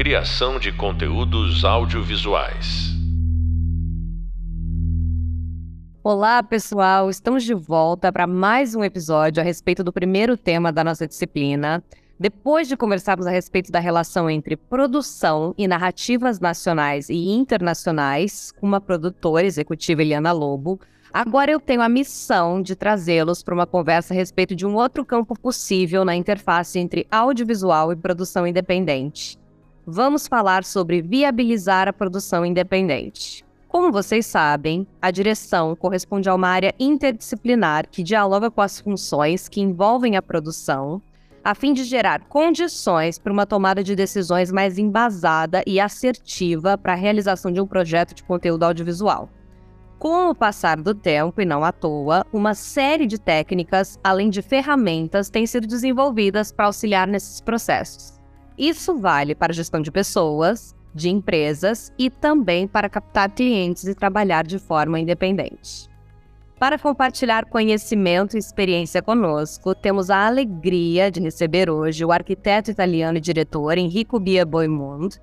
Criação de conteúdos audiovisuais. Olá, pessoal! Estamos de volta para mais um episódio a respeito do primeiro tema da nossa disciplina. Depois de conversarmos a respeito da relação entre produção e narrativas nacionais e internacionais, com uma produtora executiva, Eliana Lobo, agora eu tenho a missão de trazê-los para uma conversa a respeito de um outro campo possível na interface entre audiovisual e produção independente. Vamos falar sobre viabilizar a produção independente. Como vocês sabem, a direção corresponde a uma área interdisciplinar que dialoga com as funções que envolvem a produção, a fim de gerar condições para uma tomada de decisões mais embasada e assertiva para a realização de um projeto de conteúdo audiovisual. Com o passar do tempo, e não à toa, uma série de técnicas, além de ferramentas, têm sido desenvolvidas para auxiliar nesses processos. Isso vale para gestão de pessoas, de empresas e também para captar clientes e trabalhar de forma independente. Para compartilhar conhecimento e experiência conosco, temos a alegria de receber hoje o arquiteto italiano e diretor Enrico Bia Boimund.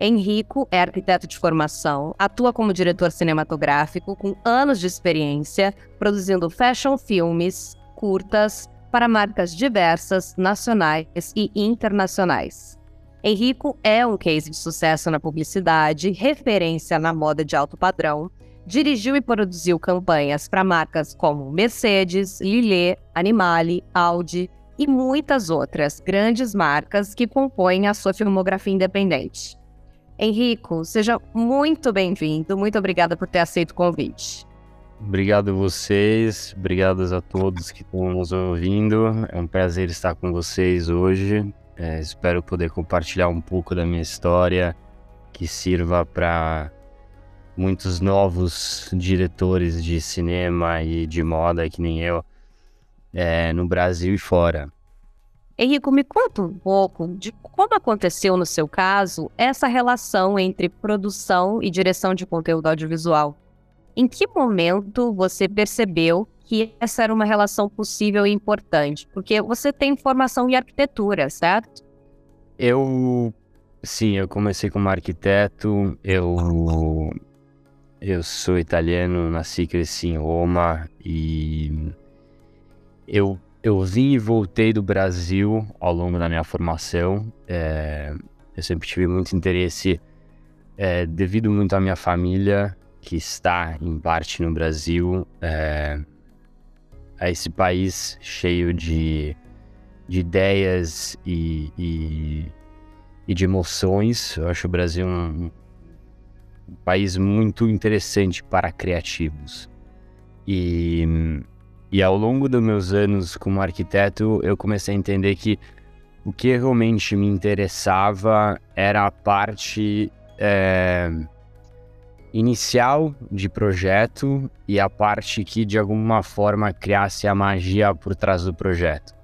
Enrico é arquiteto de formação, atua como diretor cinematográfico com anos de experiência, produzindo fashion filmes, curtas, para marcas diversas, nacionais e internacionais. Henrico é um case de sucesso na publicidade, referência na moda de alto padrão, dirigiu e produziu campanhas para marcas como Mercedes, Lillet, Animale, Audi e muitas outras grandes marcas que compõem a sua filmografia independente. Henrico, seja muito bem-vindo, muito obrigada por ter aceito o convite. Obrigado a vocês, obrigado a todos que estão nos ouvindo. É um prazer estar com vocês hoje. É, espero poder compartilhar um pouco da minha história que sirva para muitos novos diretores de cinema e de moda, que nem eu, é, no Brasil e fora. Henrico, me conta um pouco de como aconteceu no seu caso essa relação entre produção e direção de conteúdo audiovisual. Em que momento você percebeu que essa era uma relação possível e importante? Porque você tem formação em arquitetura, certo? Eu, sim, eu comecei como arquiteto. Eu, eu sou italiano, nasci e cresci em Roma e eu, eu vim e voltei do Brasil ao longo da minha formação. É, eu sempre tive muito interesse, é, devido muito à minha família, que está em parte no Brasil. É, a esse país cheio de, de ideias e, e, e, de emoções. Eu acho o Brasil um, um país muito interessante para criativos. E, e ao longo dos meus anos como arquiteto, eu comecei a entender que o que realmente me interessava era a parte. É, inicial de projeto e a parte que de alguma forma criasse a magia por trás do projeto.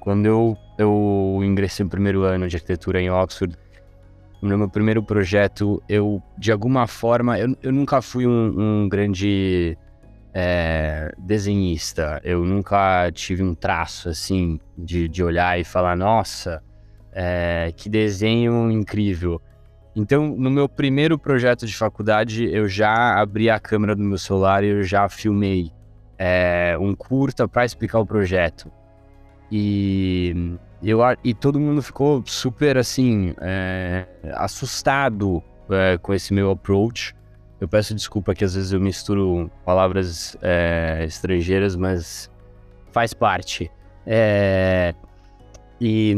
Quando eu, eu ingressei no primeiro ano de arquitetura em Oxford, no meu primeiro projeto, eu de alguma forma, eu, eu nunca fui um, um grande é, desenhista, eu nunca tive um traço assim de, de olhar e falar, nossa, é, que desenho incrível. Então, no meu primeiro projeto de faculdade, eu já abri a câmera do meu celular e eu já filmei é, um curta para explicar o projeto. E, eu, e todo mundo ficou super, assim, é, assustado é, com esse meu approach. Eu peço desculpa que às vezes eu misturo palavras estrangeiras, mas faz parte. e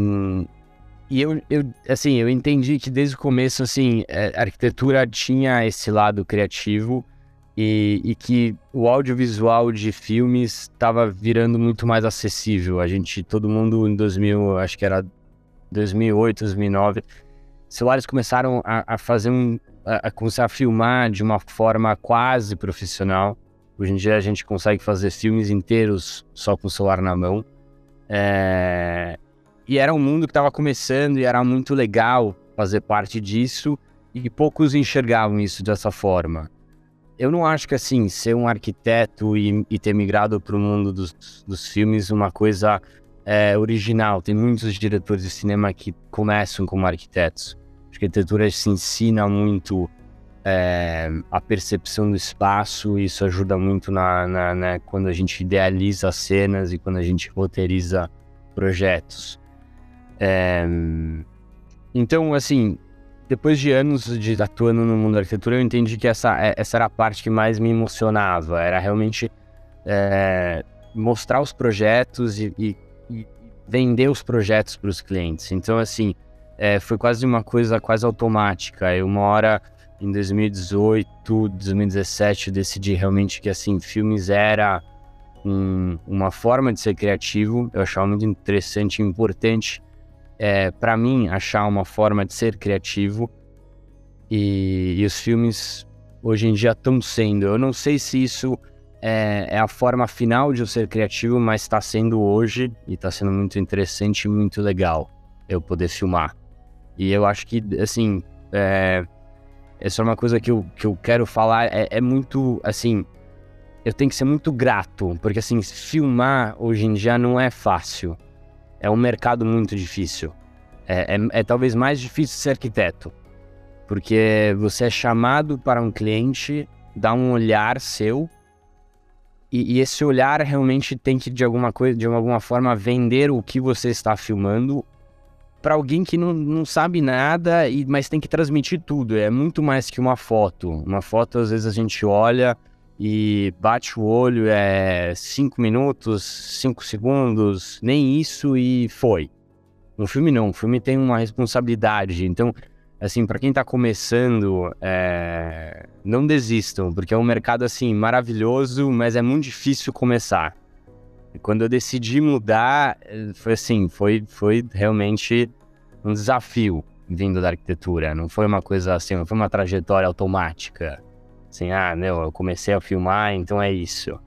e eu, eu, assim, eu entendi que desde o começo, assim, é, a arquitetura tinha esse lado criativo e, e que o audiovisual de filmes estava virando muito mais acessível. A gente, todo mundo em 2000, acho que era 2008, 2009, celulares começaram a, a fazer um, a, a, começar a filmar de uma forma quase profissional. Hoje em dia a gente consegue fazer filmes inteiros só com o celular na mão. É, e era um mundo que estava começando e era muito legal fazer parte disso e poucos enxergavam isso dessa forma. Eu não acho que assim, ser um arquiteto e, e ter migrado para o mundo dos, dos filmes uma coisa é, original. Tem muitos diretores de cinema que começam como arquitetos. arquitetura se ensina muito é, a percepção do espaço, isso ajuda muito na, na, na, quando a gente idealiza cenas e quando a gente roteiriza projetos. É, então, assim, depois de anos de atuando no mundo da arquitetura, eu entendi que essa, é, essa era a parte que mais me emocionava, era realmente é, mostrar os projetos e, e, e vender os projetos para os clientes. Então, assim, é, foi quase uma coisa quase automática. Eu, uma hora em 2018, 2017, eu decidi realmente que assim, filmes era um, uma forma de ser criativo. Eu achava muito interessante e importante é, para mim achar uma forma de ser criativo. E, e, os filmes hoje em dia estão sendo. Eu não sei se isso é, é a forma final de eu ser criativo, mas está sendo hoje e está sendo muito interessante e muito legal eu poder filmar. E eu acho que, assim, é, essa é uma coisa que eu, que eu quero falar, é, é muito, assim, eu tenho que ser muito grato, porque, assim, filmar hoje em dia não é fácil. É um mercado muito difícil. É, é, é talvez mais difícil ser arquiteto, porque você é chamado para um cliente, dá um olhar seu, e, e, esse olhar realmente tem que, de alguma coisa, de alguma forma, vender o que você está filmando para alguém que não, não sabe nada, e, mas tem que transmitir tudo. É muito mais que uma foto. Uma foto, às vezes, a gente olha e bate o olho, é cinco minutos, cinco segundos, nem isso e foi. Um filme não, um filme tem uma responsabilidade. Então, assim, para quem está começando, é... não desistam, porque é um mercado, assim, maravilhoso, mas é muito difícil começar. E quando eu decidi mudar, eh, foi assim, foi, foi realmente um desafio vindo da arquitetura. Não foi uma coisa assim, não foi uma trajetória automática. Assim, ah, não, eu comecei a filmar, então é isso.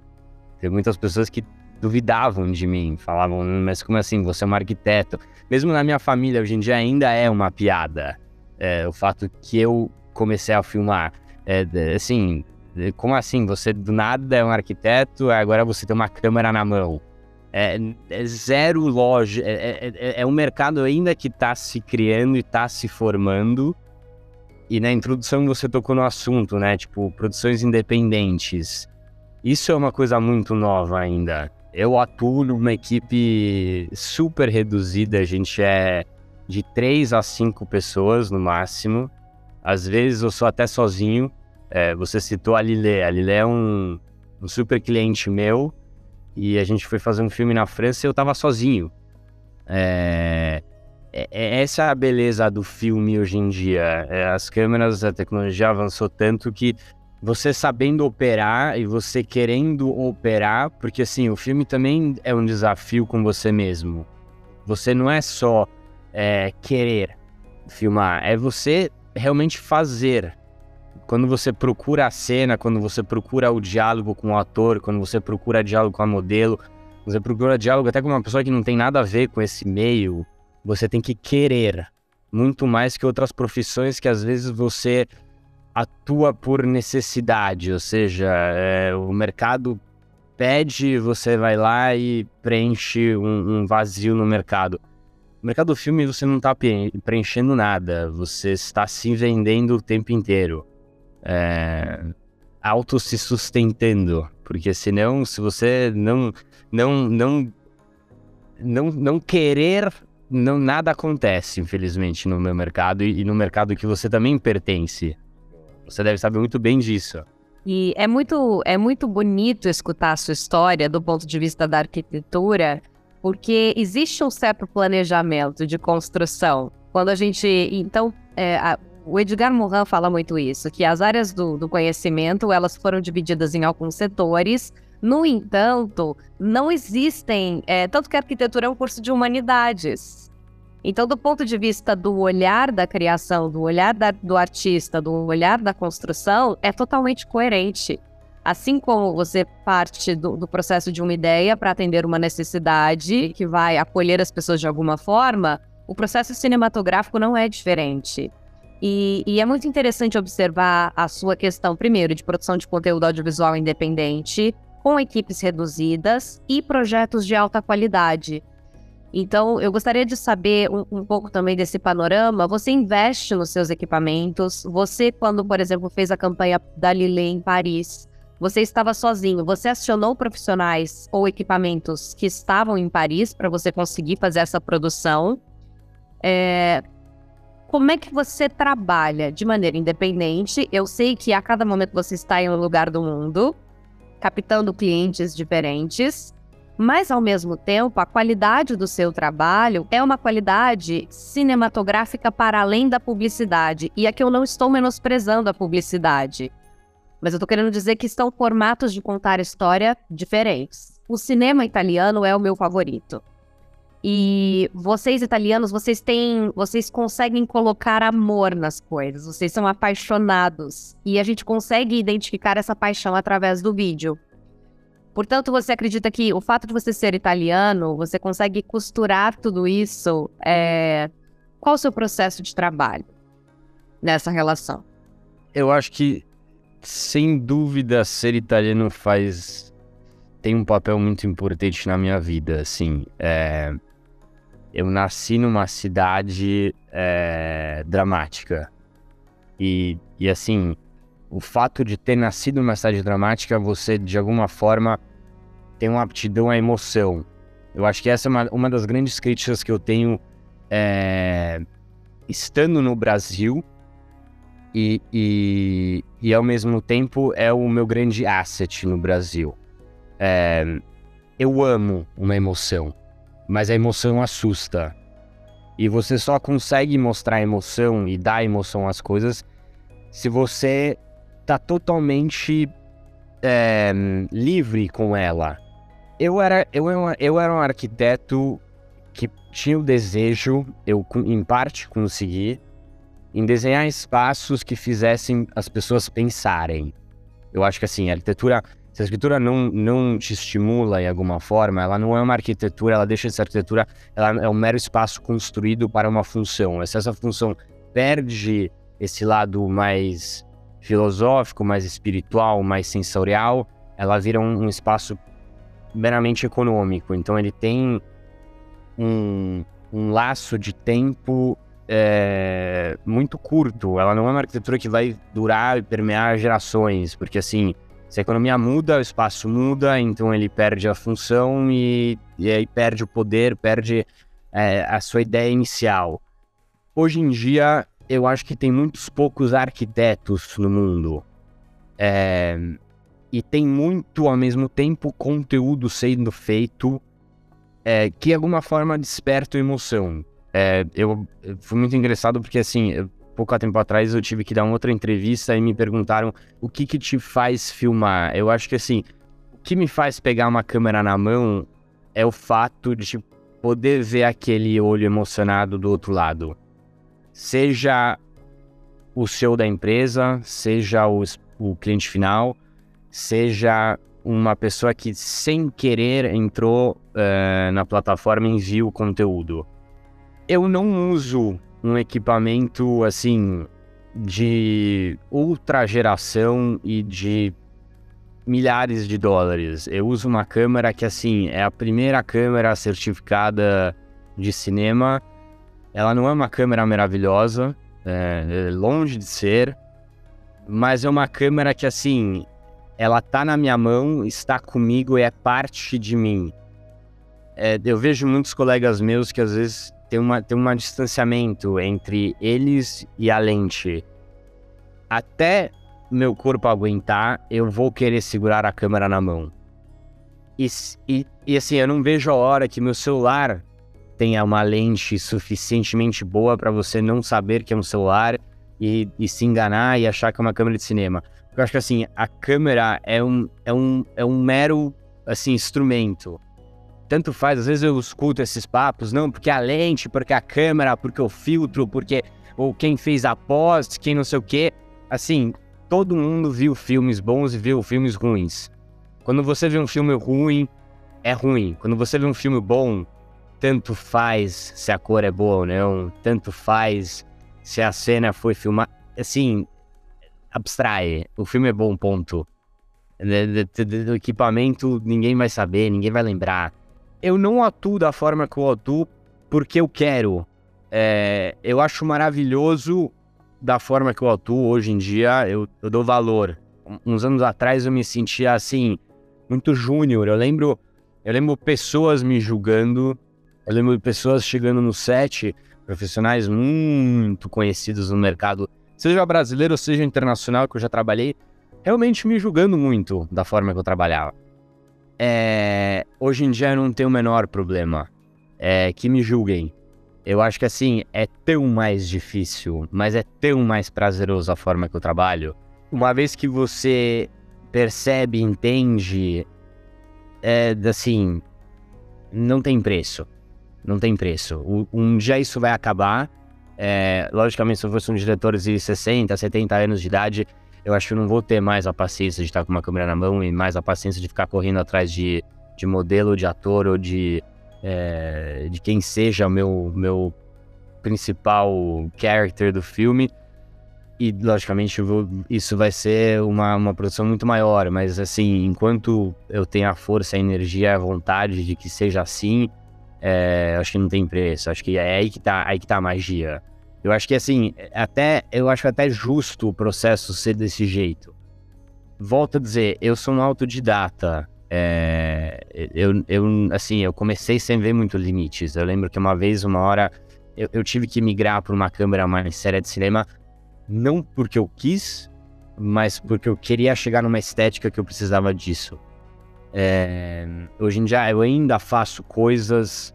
Tem muitas pessoas que duvidavam de mim, falavam, mas como assim, você é um arquiteto? Mesmo na minha família, hoje em dia, ainda é uma piada. É, o fato que eu comecei a filmar. É, assim, como assim? Você do nada é um arquiteto, agora você tem uma câmera na mão. É, é zero loja. É, é, é, é um mercado ainda que está se criando e está se formando. E na introdução você tocou no assunto, né? Tipo, produções independentes. Isso é uma coisa muito nova ainda. Eu atuo numa equipe super reduzida, a gente é de três a cinco pessoas no máximo. Às vezes eu sou até sozinho, é, você citou a Lilé. A Lilé é um, um, super cliente meu e a gente foi fazer um filme na França e eu tava sozinho. É, essa é a beleza do filme hoje em dia. É, as câmeras, a tecnologia avançou tanto que você sabendo operar e você querendo operar, porque assim, o filme também é um desafio com você mesmo. Você não é só é, querer filmar, é você realmente fazer quando você procura a cena, quando você procura o diálogo com o ator, quando você procura diálogo com a modelo, você procura diálogo até com uma pessoa que não tem nada a ver com esse meio, você tem que querer muito mais que outras profissões que às vezes você atua por necessidade, ou seja, é, o mercado pede, você vai lá e preenche um, um vazio no mercado. No mercado do filme você não está preenchendo nada, você está se vendendo o tempo inteiro é, auto se sustentando, porque senão, se você não não não não, não querer, não nada acontece, infelizmente, no meu mercado e, e no mercado que você também pertence. Você deve saber muito bem disso. E é muito, é muito bonito escutar a sua história do ponto de vista da arquitetura, porque existe um certo planejamento de construção. Quando a gente, então, é, a, o Edgar Morin fala muito isso, que as áreas do, do conhecimento elas foram divididas em alguns setores. No entanto, não existem, é, tanto que a arquitetura é um curso de humanidades. Então, do ponto de vista do olhar da criação, do olhar da, do artista, do olhar da construção, é totalmente coerente. Assim como você parte do, do processo de uma ideia para atender uma necessidade que vai acolher as pessoas de alguma forma, o processo cinematográfico não é diferente. E, e, é muito interessante observar a sua questão, primeiro, de produção de conteúdo audiovisual independente, com equipes reduzidas e projetos de alta qualidade. Então, eu gostaria de saber um, um, pouco também desse panorama. Você investe nos seus equipamentos? Você, quando, por exemplo, fez a campanha da Lilê em Paris, você estava sozinho? Você acionou profissionais ou equipamentos que estavam em Paris para você conseguir fazer essa produção? É... Como é que você trabalha de maneira independente? Eu sei que a cada momento você está em um lugar do mundo, captando clientes diferentes. Mas, ao mesmo tempo, a qualidade do seu trabalho é uma qualidade cinematográfica para além da publicidade. E aqui eu não estou menosprezando a publicidade. Mas eu estou querendo dizer que estão formatos de contar história diferentes. O cinema italiano é o meu favorito. E vocês italianos, vocês têm, vocês conseguem colocar amor nas coisas. Vocês são apaixonados e a gente consegue identificar essa paixão através do vídeo. Portanto, você acredita que o fato de você ser italiano, você consegue costurar tudo isso? É... Qual o seu processo de trabalho nessa relação? Eu acho que, sem dúvida, ser italiano faz. tem um papel muito importante na minha vida. Assim, é... eu nasci numa cidade é... dramática. E, e assim, o fato de ter nascido numa cidade dramática, você de alguma forma tem uma aptidão à emoção. Eu acho que essa é uma, uma das grandes críticas que eu tenho é, estando no Brasil e, e, e, ao mesmo tempo é o meu grande asset no Brasil. É, eu amo uma emoção, mas a emoção assusta. E você só consegue mostrar emoção e dar emoção às coisas se você tá totalmente é, livre com ela. Eu era, eu, eu era um arquiteto que tinha o desejo, eu em parte consegui, em desenhar espaços que fizessem as pessoas pensarem. Eu acho que assim, a arquitetura, se a arquitetura não, não te estimula em alguma forma, ela não é uma arquitetura, ela deixa de ser arquitetura, ela é um mero espaço construído para uma função. Se essa função perde esse lado mais filosófico, mais espiritual, mais sensorial, ela vira um, um espaço meramente econômico. Então ele tem um, um laço de tempo é, muito curto. Ela não é uma arquitetura que vai durar e permear gerações, porque assim, se a economia muda, o espaço muda, então ele perde a função e, e aí perde o poder, perde é, a sua ideia inicial. Hoje em dia, eu acho que tem muitos poucos arquitetos no mundo. É, e tem muito, ao mesmo tempo, conteúdo sendo feito é, que, de alguma forma, desperta emoção. É, eu, eu fui muito engraçado porque, assim, eu, pouco tempo atrás eu tive que dar uma outra entrevista e me perguntaram o que que te faz filmar. Eu acho que, assim, o que me faz pegar uma câmera na mão é o fato de poder ver aquele olho emocionado do outro lado seja o CEO da empresa, seja o, o cliente final, seja uma pessoa que sem querer entrou uh, na plataforma e viu o conteúdo. Eu não uso um equipamento assim de ultra geração e de milhares de dólares. Eu uso uma câmera que assim é a primeira câmera certificada de cinema ela não é uma câmera maravilhosa, é, é longe de ser, mas é uma câmera que, assim, ela tá na minha mão, está comigo é parte de mim. É, eu vejo muitos colegas meus que às vezes tem, uma, tem um distanciamento entre eles e a lente. Até meu corpo aguentar, eu vou querer segurar a câmera na mão. E, e, e assim, eu não vejo a hora que meu celular tenha uma lente suficientemente boa para você não saber que é um celular e, e, se enganar e achar que é uma câmera de cinema. Eu acho que assim, a câmera é um, é um, é um mero assim, instrumento. Tanto faz, às vezes eu escuto esses papos, não, porque a lente, porque a câmera, porque o filtro, porque ou quem fez a pós, quem não sei o quê. Assim, todo mundo viu filmes bons e viu filmes ruins. Quando você vê um filme ruim, é ruim. Quando você vê um filme bom, tanto faz se a cor é boa ou não, tanto faz se a cena foi filmada. Assim, abstrai. O filme é bom, ponto. Do equipamento ninguém vai saber, ninguém vai lembrar. Eu não atuo da forma que eu atuo porque eu quero. É, eu acho maravilhoso da forma que eu atuo hoje em dia, eu, eu dou valor. Uns anos atrás eu me sentia assim, muito júnior. Eu lembro, eu lembro pessoas me julgando, eu lembro pessoas chegando no set, profissionais muito conhecidos no mercado, seja brasileiro, seja internacional, que eu já trabalhei, realmente me julgando muito da forma que eu trabalhava. É, hoje em dia eu não tenho o menor problema. É, que me julguem. Eu acho que assim, é tão mais difícil, mas é tão mais prazeroso a forma que eu trabalho. Uma vez que você percebe, entende, é assim, não tem preço. Não tem preço. Um dia isso vai acabar. É, logicamente, se eu fosse um diretor de 60, 70 anos de idade, eu acho que eu não vou ter mais a paciência de estar com uma câmera na mão e mais a paciência de ficar correndo atrás de, de modelo, de ator ou de, é, de quem seja o meu, meu principal character do filme. E, logicamente, vou, isso vai ser uma, uma produção muito maior, mas, assim, enquanto eu tenho a força, a energia, a vontade de que seja assim, é, acho que não tem preço. Acho que é aí que tá, aí que tá a magia. Eu acho que assim, até eu acho até justo o processo ser desse jeito. Volto a dizer, eu sou um autodidata. É, eu, eu, assim, eu comecei sem ver muito limites. Eu lembro que uma vez, uma hora, eu, eu tive que migrar para uma câmera mais séria de cinema, não porque eu quis, mas porque eu queria chegar numa estética que eu precisava disso. É, hoje em dia eu ainda faço coisas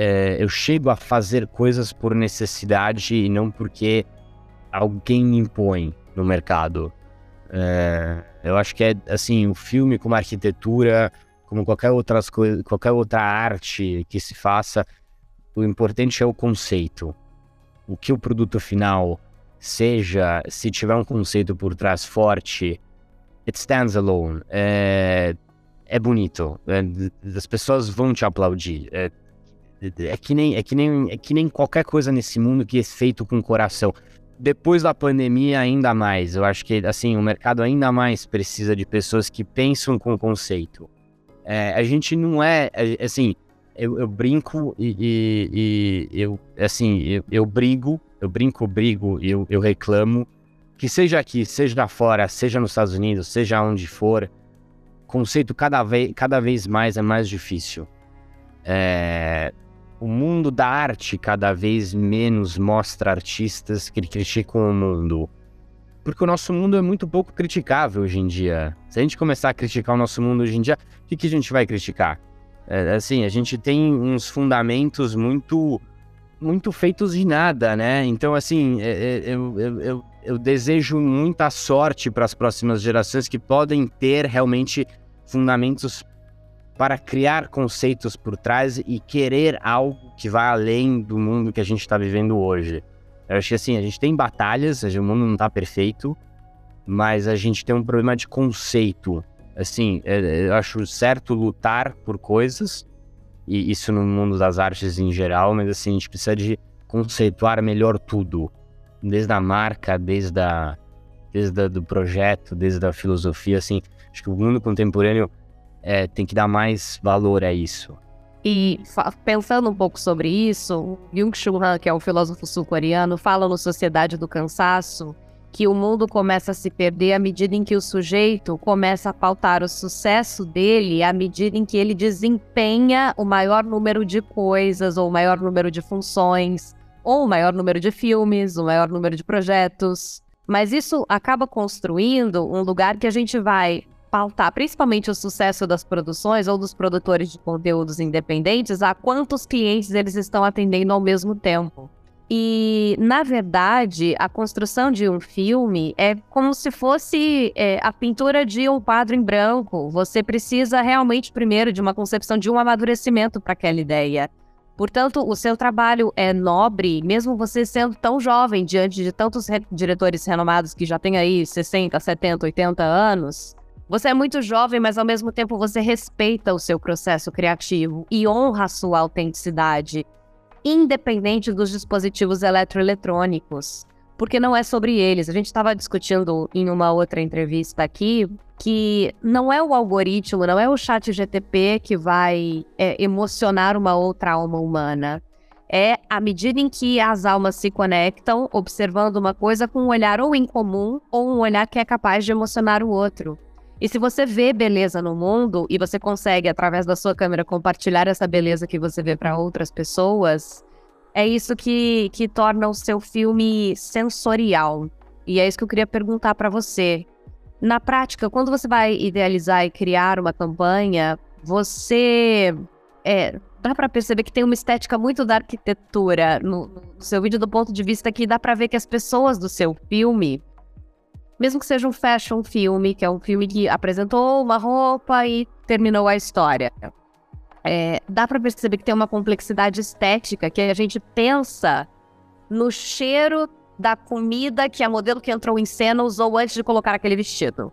é, eu chego a fazer coisas por necessidade e não porque alguém me impõe no mercado. É, eu acho que é assim, o filme como arquitetura, como qualquer, outras qualquer outra arte que se faça, o importante é o conceito. O que o produto final seja, se tiver um conceito por trás forte, it stands alone. É, é bonito. É, as pessoas vão te aplaudir. É, é que nem, é que nem, é que nem qualquer coisa nesse mundo que é feito com coração. Depois da pandemia, ainda mais. Eu acho que, assim, o mercado ainda mais precisa de pessoas que pensam com conceito. É, a gente não é, é assim, eu, eu brinco e, e, e, eu, assim, eu, eu brigo, eu brinco, brigo eu, eu reclamo que seja aqui, seja fora, seja nos Estados Unidos, seja onde for, conceito cada vez, cada vez mais é mais difícil. É, o mundo da arte cada vez menos mostra artistas que criticam o mundo. Porque o nosso mundo é muito pouco criticável hoje em dia. Se a gente começar a criticar o nosso mundo hoje em dia, o que, a gente vai criticar? É, assim, a gente tem uns fundamentos muito muito feitos de nada, né? Então, assim, é, é, eu, eu, eu, eu desejo muita sorte para as próximas gerações que podem ter realmente fundamentos para criar conceitos por trás e querer algo que vá além do mundo que a gente está vivendo hoje. Eu acho que assim, a gente tem batalhas, o mundo não está perfeito, mas a gente tem um problema de conceito. Assim, é, é, eu acho certo lutar por coisas, e isso no mundo das artes em geral, mas assim, a gente precisa de conceituar melhor tudo. Desde a marca, desde a, desde a, do projeto, desde a filosofia, assim. Acho que o mundo contemporâneo é, tem que dar mais valor a isso. E pensando um pouco sobre isso, Byung-Chul Han, que é um filósofo sul-coreano, fala no Sociedade do Cansaço que o mundo começa a se perder à medida em que o sujeito começa a pautar o sucesso dele à medida em que ele desempenha o maior número de coisas, ou o maior número de funções, ou o maior número de filmes, o maior número de projetos. Mas isso acaba construindo um lugar que a gente vai pautar principalmente o sucesso das produções ou dos produtores de conteúdos independentes a quantos clientes eles estão atendendo ao mesmo tempo. E, na verdade, a construção de um filme é como se fosse é, a pintura de um quadro em branco. Você precisa realmente, primeiro, de uma concepção de um amadurecimento para aquela ideia. Portanto, o seu trabalho é nobre, mesmo você sendo tão jovem, diante de tantos re diretores renomados que já têm aí 60, 70, 80 anos. Você é muito jovem, mas ao mesmo tempo você respeita o seu processo criativo e honra a sua autenticidade, independente dos dispositivos eletroeletrônicos. porque não é sobre eles. A gente estava discutindo em uma outra entrevista aqui que não é o algoritmo, não é o chat GTP que vai é, emocionar uma outra alma humana. É à medida em que as almas se conectam, observando uma coisa com um olhar ou incomum ou um olhar que é capaz de emocionar o outro. E se você vê beleza no mundo e você consegue, através da sua câmera, compartilhar essa beleza que você vê para outras pessoas, é isso que, que torna o seu filme sensorial. E é isso que eu queria perguntar para você. Na prática, quando você vai idealizar e criar uma campanha, você é, dá para perceber que tem uma estética muito da arquitetura no, no, seu vídeo do ponto de vista que dá para ver que as pessoas do seu filme, mesmo que seja um fashion filme, que é um filme que apresentou uma roupa e terminou a história, é, dá para perceber que tem uma complexidade estética que a gente pensa no cheiro da comida que a modelo que entrou em cena usou antes de colocar aquele vestido.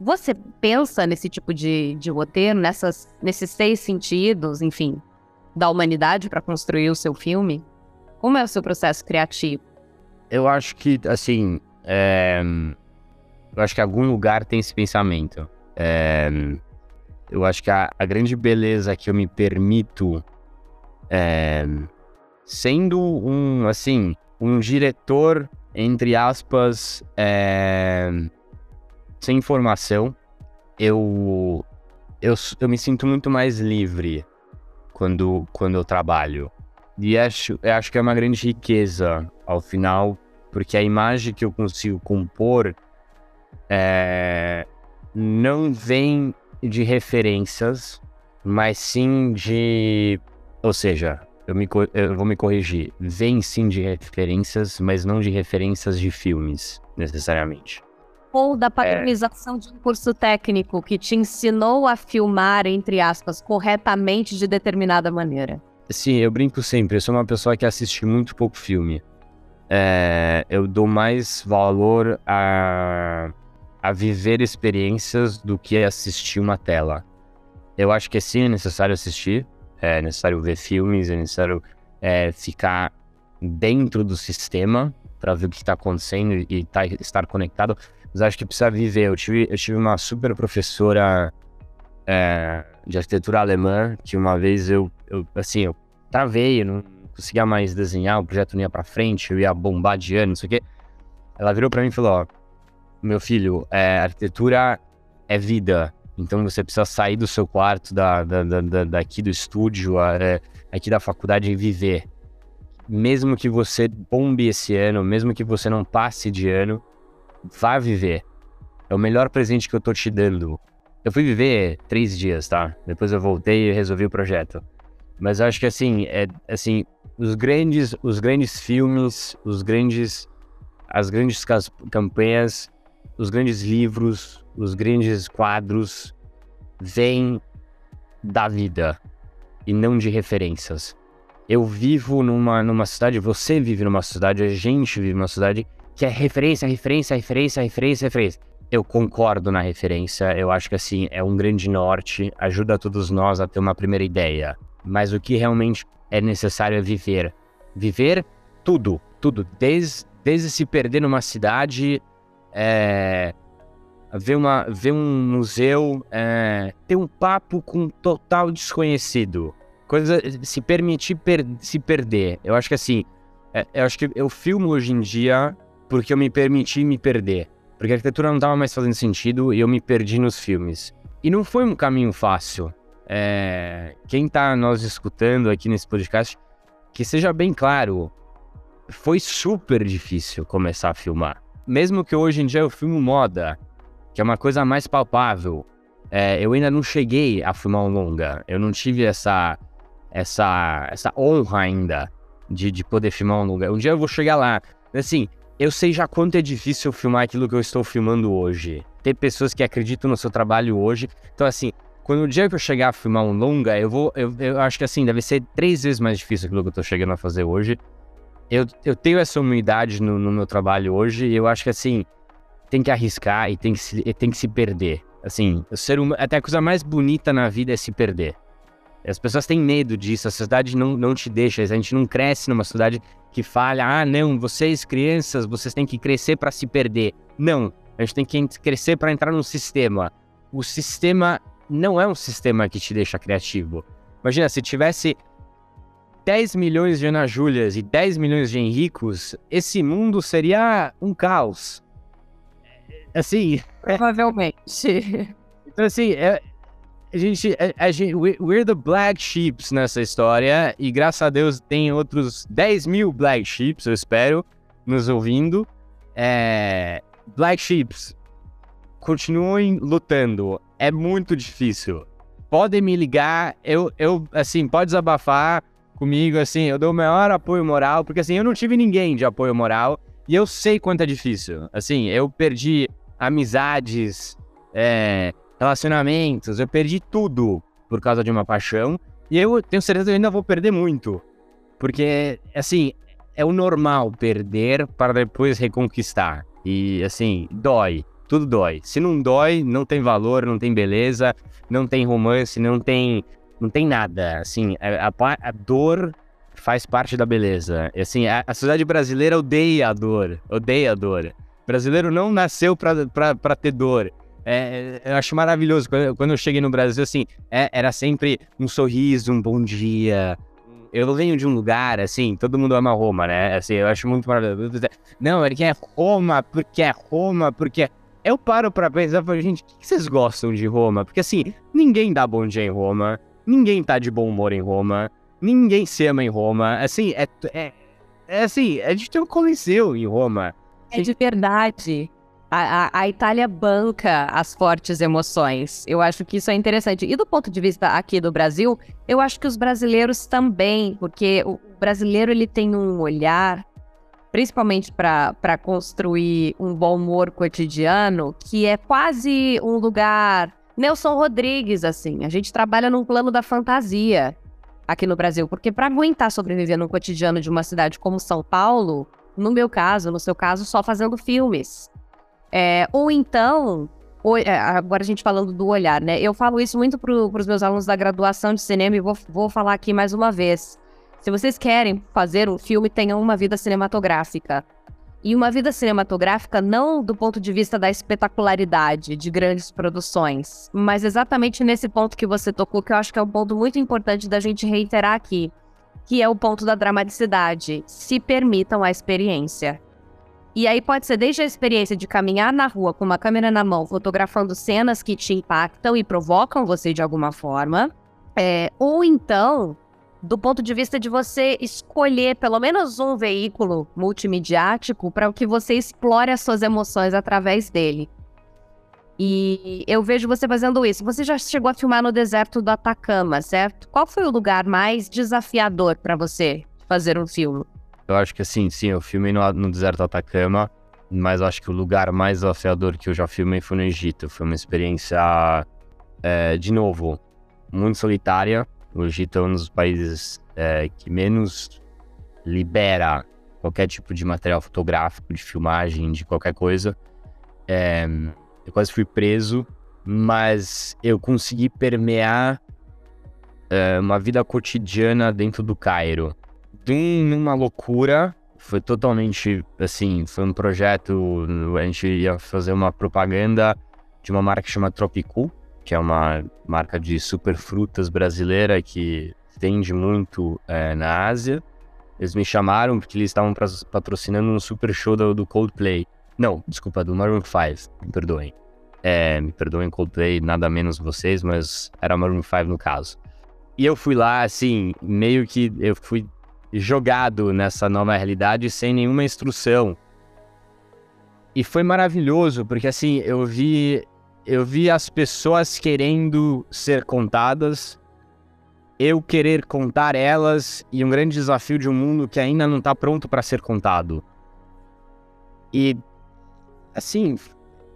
Você pensa nesse tipo de, de roteiro, nessas, nesses seis sentidos, enfim, da humanidade para construir o seu filme? Como é o seu processo criativo? Eu acho que, assim, é... eu acho que algum lugar tem esse pensamento. É... Eu acho que a, a, grande beleza que eu me permito, é... sendo um, assim, um diretor, entre aspas, é, sem informação, eu, eu, eu me sinto muito mais livre quando, quando eu trabalho. E acho, acho que é uma grande riqueza ao final, porque a imagem que eu consigo compor é, não vem de referências, mas sim de. Ou seja, eu, me, eu vou me corrigir. Vem sim de referências, mas não de referências de filmes, necessariamente. Ou da padronização é... de um curso técnico que te ensinou a filmar, entre aspas, corretamente de determinada maneira. Sim, eu brinco sempre. Eu sou uma pessoa que assiste muito pouco filme. É, eu dou mais valor a, a viver experiências do que assistir uma tela. Eu acho que sim é necessário assistir, é necessário ver filmes, é necessário é, ficar dentro do sistema para ver o que está acontecendo e tá, estar conectado. Mas acho que precisa viver. Eu tive, eu tive uma super professora é, de arquitetura alemã que uma vez eu, eu assim, eu travei, eu não conseguia mais desenhar, o projeto não ia para frente, eu ia bombar de ano, não sei o quê. Ela virou para mim e falou: ó, meu filho, é, arquitetura é vida. Então você precisa sair do seu quarto, da, da, da daqui do estúdio, é, aqui da faculdade e viver. Mesmo que você bombe esse ano, mesmo que você não passe de ano, vá viver. É o melhor presente que eu tô te dando. Eu fui viver três dias, tá? Depois eu voltei e resolvi o projeto. Mas eu acho que assim, é assim, os grandes, os grandes filmes, os grandes, as grandes campanhas, os grandes livros, os grandes quadros vêm da vida e não de referências. Eu vivo numa, numa cidade, você vive numa cidade, a gente vive numa cidade que é referência, referência, referência, referência, referência. Eu concordo na referência, eu acho que assim, é um grande norte, ajuda todos nós a ter uma primeira ideia. Mas o que realmente é necessário é viver. Viver tudo, tudo. Desde, desde se perder numa cidade, é, ver, uma, ver um museu, é, ter um papo com um total desconhecido. Coisa, se permitir per, se perder. Eu acho que assim, é, eu acho que eu filmo hoje em dia porque eu me permiti me perder. Porque a arquitetura não estava mais fazendo sentido e eu me perdi nos filmes. E não foi um caminho fácil. É, quem está nós escutando aqui nesse podcast, que seja bem claro, foi super difícil começar a filmar. Mesmo que hoje em dia eu filmo moda, que é uma coisa mais palpável, é, eu ainda não cheguei a filmar um longa. Eu não tive essa, essa, essa honra ainda de, de poder filmar um longa. Um dia eu vou chegar lá. Assim, eu sei já quanto é difícil filmar aquilo que eu estou filmando hoje. Ter pessoas que acreditam no seu trabalho hoje. Então, assim, quando o dia que eu chegar a filmar um longa, eu vou. Eu, eu acho que assim, deve ser três vezes mais difícil aquilo que eu estou chegando a fazer hoje. Eu, eu tenho essa humildade no, no meu trabalho hoje e eu acho que assim, tem que arriscar e tem que se, tem que se perder. Assim, o ser humano, até a coisa mais bonita na vida é se perder. As pessoas têm medo disso, a sociedade não, não te deixa, a gente não cresce numa sociedade que fala: ah, não, vocês crianças, vocês têm que crescer para se perder. Não, a gente tem que crescer para entrar no sistema. O sistema não é um sistema que te deixa criativo. Imagina, se tivesse 10 milhões de Ana Júlias e 10 milhões de Henricos, esse mundo seria um caos. Assim. Provavelmente. Então, assim, é, a gente, a, a gente. We're the black sheeps nessa história. E graças a Deus tem outros 10 mil black sheeps, eu espero, nos ouvindo. É, black sheeps, continuem lutando. É muito difícil. Podem me ligar, eu, eu, assim, pode desabafar comigo, assim, eu dou o maior apoio moral, porque assim, eu não tive ninguém de apoio moral e eu sei quanto é difícil. Assim, eu perdi amizades, é, relacionamentos, eu perdi tudo por causa de uma paixão e eu tenho certeza que eu ainda vou perder muito. Porque, assim, é o normal perder para depois reconquistar. E, assim, dói. Tudo dói. Se não dói, não tem valor, não tem beleza, não tem romance, não tem não tem nada. Assim, a, a, a dor faz parte da beleza. E, assim, a, a, sociedade brasileira odeia a dor, odeia a dor. O brasileiro não nasceu para ter dor. É, eu acho maravilhoso. Quando, quando eu cheguei no Brasil, assim, é, era sempre um sorriso, um bom dia. Eu venho de um lugar, assim, todo mundo ama Roma, né? Assim, eu acho muito maravilhoso. Não, ele quer Roma, porque é Roma, porque... Eu paro pra pensar, gente, o que vocês gostam de Roma? Porque, assim, ninguém dá bom dia em Roma. Ninguém tá de bom humor em Roma. Ninguém se ama em Roma. Assim, é, é, é assim, a gente tem um coliseu em Roma. É de verdade. A, a, a, Itália banca as fortes emoções. Eu acho que isso é interessante. E do ponto de vista aqui do Brasil, eu acho que os brasileiros também, porque o brasileiro ele tem um olhar, principalmente para construir um bom humor cotidiano, que é quase um lugar Nelson Rodrigues, assim. A gente trabalha num plano da fantasia aqui no Brasil, porque para aguentar sobreviver no cotidiano de uma cidade como São Paulo, no meu caso, no seu caso, só fazendo filmes. É, ou então, ou, é, agora a gente falando do olhar, né? Eu falo isso muito para os meus alunos da graduação de cinema e vou, vou falar aqui mais uma vez. Se vocês querem fazer um filme, tenham uma vida cinematográfica e uma vida cinematográfica não do ponto de vista da espetacularidade de grandes produções, mas exatamente nesse ponto que você tocou, que eu acho que é um ponto muito importante da gente reiterar aqui, que é o ponto da dramaticidade. Se permitam a experiência. E aí pode ser desde a experiência de caminhar na rua com uma câmera na mão, fotografando cenas que te impactam e provocam você de alguma forma, é, ou então do ponto de vista de você escolher pelo menos um veículo multimediático para que você explore as suas emoções através dele. E eu vejo você fazendo isso. Você já chegou a filmar no deserto do Atacama, certo? Qual foi o lugar mais desafiador para você fazer um filme? Eu acho que assim, sim, eu filmei no, no deserto do Atacama, mas acho que o lugar mais desafiador que eu já filmei foi no Egito. Foi uma experiência, é, de novo, muito solitária, o Egito é um dos países é, que menos libera qualquer tipo de material fotográfico, de filmagem, de qualquer coisa. É, eu quase fui preso, mas eu consegui permear é, uma vida cotidiana dentro do Cairo. De uma loucura, foi totalmente assim, foi um projeto, a gente ia fazer uma propaganda de uma marca que chama Tropical, que é uma marca de superfrutas brasileira que vende muito é, na Ásia. Eles me chamaram porque eles estavam patrocinando um super show do, do, Coldplay. Não, desculpa, do Maroon 5, me perdoem. É, me perdoem Coldplay, nada menos vocês, mas era Maroon 5 no caso. E eu fui lá, assim, meio que eu fui jogado nessa nova realidade sem nenhuma instrução. E foi maravilhoso, porque assim, eu vi eu vi as pessoas querendo ser contadas, eu querer contar elas e um grande desafio de um mundo que ainda não está pronto para ser contado. E assim,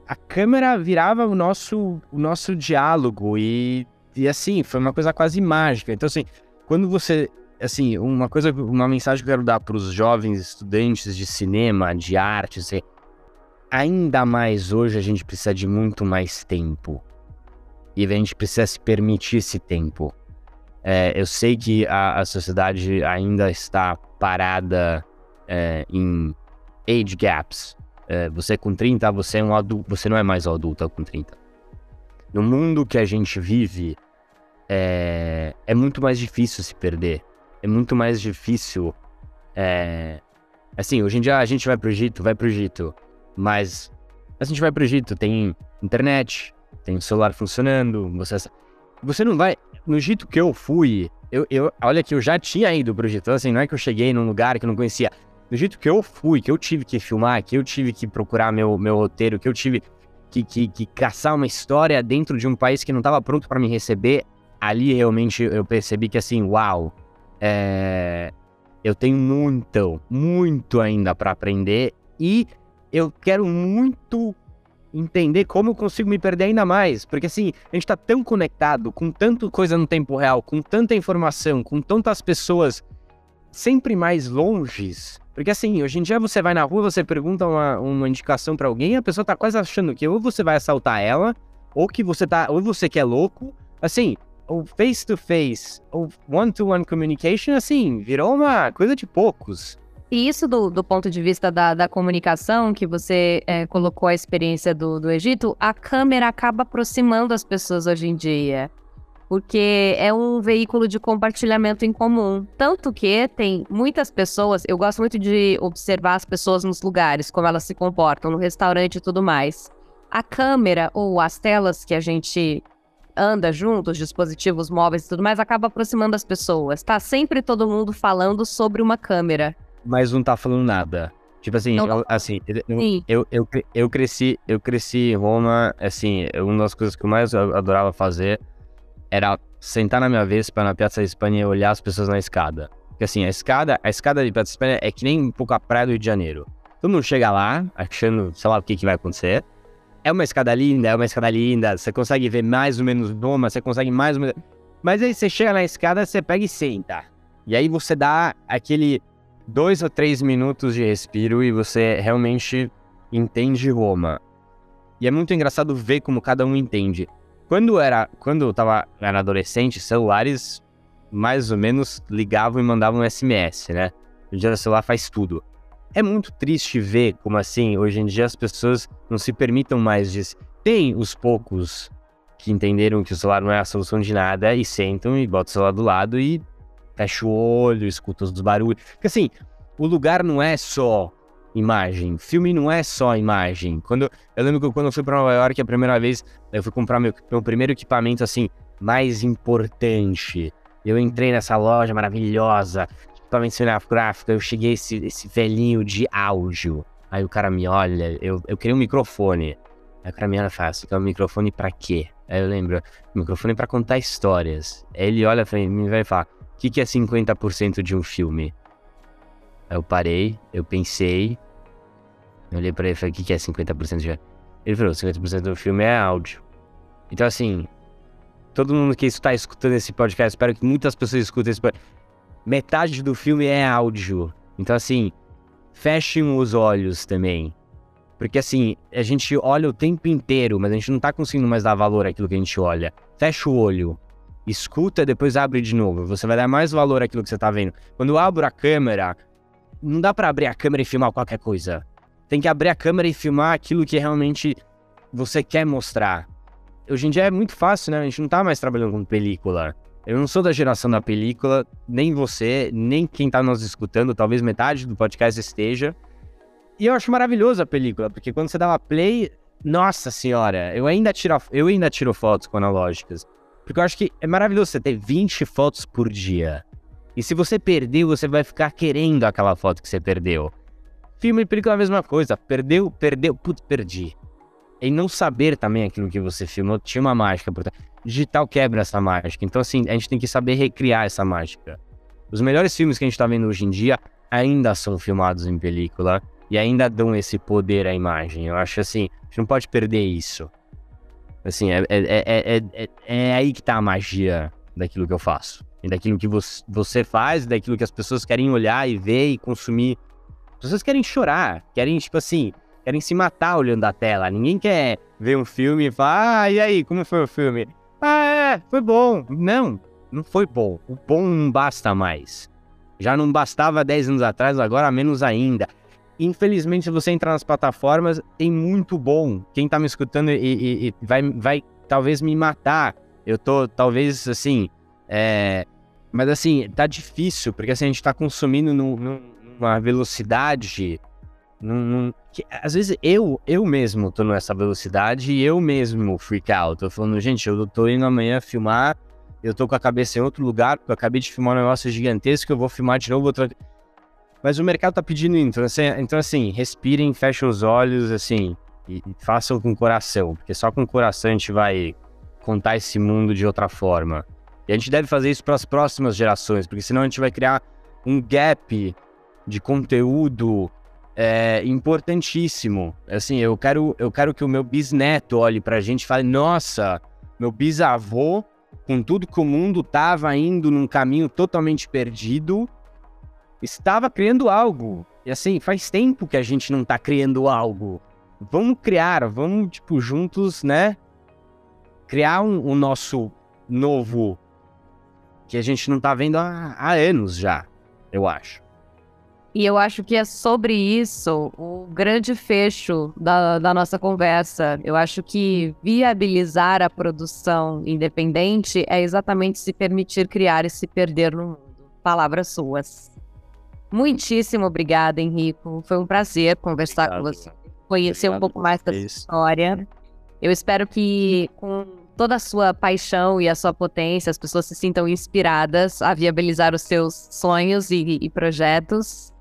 a câmera virava o nosso o nosso diálogo e e assim, foi uma coisa quase mágica. Então assim, quando você assim, uma coisa, uma mensagem que eu quero dar para os jovens estudantes de cinema, de arte, assim, ainda mais hoje a gente precisa de muito mais tempo. E a gente precisa se permitir esse tempo. É, eu sei que a, a, sociedade ainda está parada é, em age gaps. É, você com 30, você é um adulto, você não é mais adulto com 30. No mundo que a gente vive, é, é muito mais difícil se perder. É muito mais difícil. É, assim, hoje em dia a gente vai pro Egito, vai pro Egito. Mas a gente vai pro Egito, tem internet, tem o celular funcionando, você, você não vai. No Egito que eu fui, eu, eu, olha que eu já tinha ido pro Egito, então, assim, não é que eu cheguei num lugar que eu não conhecia. Do jeito que eu fui, que eu tive que filmar, que eu tive que procurar meu, meu roteiro, que eu tive que, que, que caçar uma história dentro de um país que não estava pronto para me receber, ali realmente eu percebi que assim, uau, é... eu tenho muito, muito ainda para aprender e eu quero muito entender como eu consigo me perder ainda mais. Porque assim, a gente tá tão conectado, com tanta coisa no tempo real, com tanta informação, com tantas pessoas sempre mais longes. Porque assim, hoje em dia você vai na rua, você pergunta uma, uma indicação para alguém, a pessoa tá quase achando que ou você vai assaltar ela, ou que você tá, ou você que é louco. Assim, o face to face, o one to one communication, assim, virou uma coisa de poucos. E isso do, do ponto de vista da, da comunicação, que você é, colocou a experiência do, do Egito, a câmera acaba aproximando as pessoas hoje em dia. Porque é um veículo de compartilhamento em comum. Tanto que tem muitas pessoas, eu gosto muito de observar as pessoas nos lugares, como elas se comportam, no restaurante e tudo mais. A câmera ou as telas que a gente anda junto, os dispositivos móveis e tudo mais, acaba aproximando as pessoas. Tá sempre todo mundo falando sobre uma câmera mas não tá falando nada. Tipo assim, não, assim, eu, eu, eu, eu, cresci, eu cresci em Roma, assim, uma das coisas que eu mais adorava fazer era sentar na minha Vespa na Piazza Espanha e olhar as pessoas na escada. Porque assim, a escada, a escada de Piazza Espanha é que nem um pouco a praia do Rio de Janeiro. Todo mundo chega lá, achando, sei lá o que, que vai acontecer. É uma escada linda, é uma escada linda, você consegue ver mais ou menos Roma, você consegue mais ou menos... Mas aí você chega na escada, você pega e senta. E aí você dá aquele dois ou três minutos de respiro e você realmente entende Roma. E é muito engraçado ver como cada um entende. Quando era, quando eu tava, era adolescente, celulares mais ou menos ligavam e mandavam SMS, né? Hoje em dia o celular faz tudo. É muito triste ver como assim, hoje em dia as pessoas não se permitam mais disso. Tem os poucos que entenderam que o celular não é a solução de nada e sentam e botam o celular do lado e fecha o olho, escuta os barulhos. Porque assim, o lugar não é só imagem, filme não é só imagem. Quando eu lembro que quando eu fui para Nova York a primeira vez, eu fui comprar meu, meu primeiro equipamento assim mais importante. Eu entrei nessa loja maravilhosa, equipamento cinematográfico, eu cheguei esse, esse velhinho de áudio. Aí o cara me olha, eu, eu queria um microfone. Aí o cara me olha e fala, você quer um microfone pra quê? Aí eu lembro, microfone para contar histórias. Aí ele olha pra mim e vai falar, o que, que é 50% de um filme? Eu parei, eu pensei, eu olhei pra ele e falei, o que, que é 50% de... Ele falou, 50% do filme é áudio. Então assim, todo mundo que está escutando esse podcast, espero que muitas pessoas escutem esse podcast. Metade do filme é áudio. Então assim, fechem os olhos também. Porque assim, a gente olha o tempo inteiro, mas a gente não tá conseguindo mais dar valor àquilo que a gente olha. Fecha o olho escuta, depois abre de novo. Você vai dar mais valor àquilo que você está vendo. Quando eu abro a câmera, não dá para abrir a câmera e filmar qualquer coisa. Tem que abrir a câmera e filmar aquilo que realmente você quer mostrar. Hoje em dia é muito fácil, né? A gente não tá mais trabalhando com película. Eu não sou da geração da película, nem você, nem quem tá nos escutando, talvez metade do podcast esteja. E eu acho maravilhoso a película, porque quando você dá uma play, nossa senhora, eu ainda tiro, eu ainda tiro fotos com analógicas. Porque eu acho que é maravilhoso você ter 20 fotos por dia. E se você perdeu, você vai ficar querendo aquela foto que você perdeu. Filme e película é a mesma coisa. Perdeu, perdeu, putz, perdi. E não saber também aquilo que você filmou tinha uma mágica por. Digital quebra essa mágica. Então, assim, a gente tem que saber recriar essa mágica. Os melhores filmes que a gente tá vendo hoje em dia ainda são filmados em película e ainda dão esse poder à imagem. Eu acho assim, a gente não pode perder isso. Assim, é, é, é, é, aí que tá a magia daquilo que eu faço. E daquilo que você faz, daquilo que as pessoas querem olhar e ver e consumir. As pessoas querem chorar, querem, tipo assim, querem se matar olhando a tela. Ninguém quer ver um filme e falar, ah, e aí, como foi o filme? Ah, é, foi bom. Não, não foi bom. O bom não basta mais. Já não bastava 10 anos atrás, agora menos ainda. Infelizmente, se você entrar nas plataformas, tem muito bom. Quem tá me escutando e, e, e vai, vai talvez me matar. Eu tô, talvez, assim. É... Mas assim, tá difícil, porque assim, a gente tá consumindo no, numa velocidade. Num, num... Que, às vezes eu, eu mesmo tô nessa velocidade e eu mesmo freak out. Tô falando, gente, eu tô indo amanhã filmar, eu tô com a cabeça em outro lugar, porque eu acabei de filmar um negócio gigantesco, eu vou filmar de novo outra. Mas o mercado tá pedindo então assim, então, assim respirem, fechem os olhos, assim, e, e façam com o coração, porque só com o coração a gente vai contar esse mundo de outra forma. E a gente deve fazer isso para as próximas gerações, porque senão a gente vai criar um gap de conteúdo é, importantíssimo. Assim, eu quero, eu quero que o meu bisneto olhe para a gente e fale: nossa, meu bisavô, com tudo que o mundo estava indo num caminho totalmente perdido, estava criando algo. E assim, faz tempo que a gente não está criando algo. Vamos criar, vamos, tipo, juntos, né? Criar um, o nosso novo que a gente não tá vendo há, há anos já, eu acho. E eu acho que é sobre isso o grande fecho da, da, nossa conversa. Eu acho que viabilizar a produção independente é exatamente se permitir criar e se perder no mundo. Palavras suas. Muitíssimo obrigada, Henrico. Foi um prazer conversar Obrigado. com você, conhecer Obrigado um pouco mais da sua história. Eu espero que com toda a sua paixão e a sua potência, as pessoas se sintam inspiradas a viabilizar os seus sonhos e, e projetos.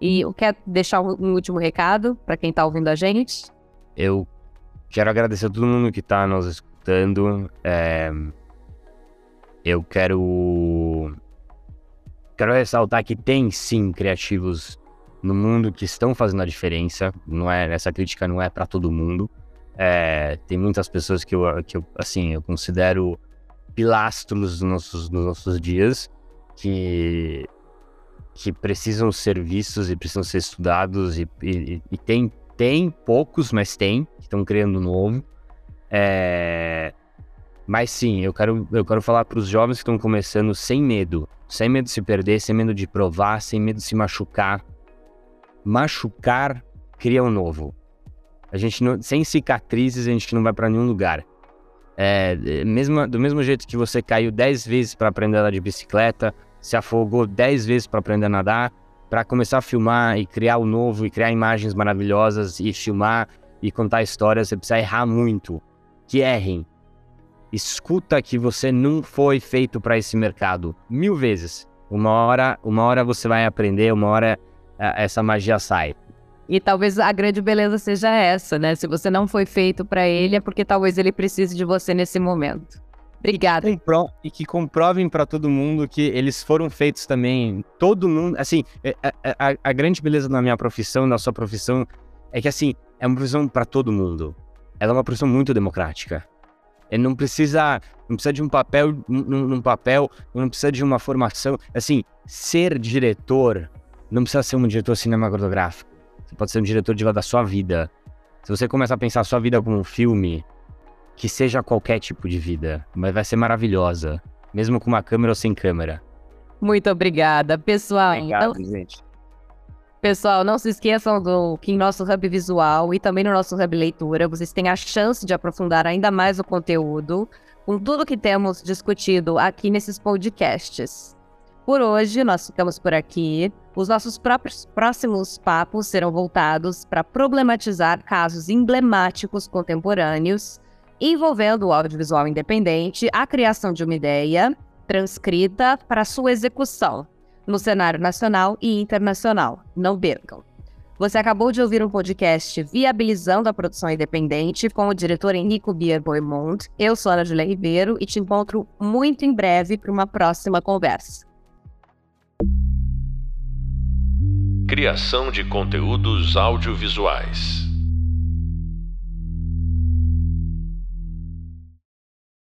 E eu quero deixar um último recado para quem está ouvindo a gente. Eu quero agradecer a todo mundo que está nos escutando. É... Eu quero quero ressaltar que tem sim criativos no mundo que estão fazendo a diferença. Não é essa crítica não é para todo mundo. É, tem muitas pessoas que eu, que eu, assim, eu considero pilastros dos nossos, nossos dias que, que precisam ser vistos e precisam ser estudados e, e, e tem, tem poucos, mas tem, que estão criando novo. É, mas sim, eu quero, eu quero falar para os jovens que estão começando sem medo, sem medo de se perder, sem medo de provar, sem medo de se machucar. Machucar cria um novo. A gente não, sem cicatrizes a gente não vai para nenhum lugar. É, mesmo, do mesmo jeito que você caiu 10 vezes para aprender a andar de bicicleta, se afogou 10 vezes para aprender a nadar, para começar a filmar e criar o novo e criar imagens maravilhosas e filmar e contar histórias, você precisa errar muito. Que errem. Escuta que você não foi feito para esse mercado mil vezes. Uma hora, uma hora você vai aprender, uma hora essa magia sai. E talvez a grande beleza seja essa, né? Se você não foi feito para ele, é porque talvez ele precise de você nesse momento. Obrigada. E, compro e que comprovem para todo mundo que eles foram feitos também. Todo mundo, assim, a, é, é, é, a, a grande beleza da minha profissão, da sua profissão, é que assim, é uma profissão para todo mundo. Ela é uma profissão muito democrática. Ele não precisa, não precisa de um papel, num, num papel, não precisa de uma formação. Assim, ser diretor não precisa ser um diretor cinematográfico você pode ser um diretor de da sua vida. Se você começar a pensar a sua vida como um filme, que seja qualquer tipo de vida, mas vai ser maravilhosa, mesmo com uma câmera ou sem câmera. Muito obrigada, pessoal. Obrigado, então... gente. Pessoal, não se esqueçam do que em nosso Hub Visual e também no nosso Hub Leitura, vocês têm a chance de aprofundar ainda mais o conteúdo com tudo que temos discutido aqui nesses podcasts. Por hoje, nós ficamos por aqui. Os nossos próprios próximos papos serão voltados para problematizar casos emblemáticos contemporâneos envolvendo o audiovisual independente, a criação de uma ideia transcrita para sua execução no cenário nacional e internacional. Não percam. Você acabou de ouvir um podcast Viabilizando a Produção Independente com o diretor Henrico Bier Boimond. Eu sou Ana Julia Ribeiro e te encontro muito em breve para uma próxima conversa. Criação de conteúdos audiovisuais.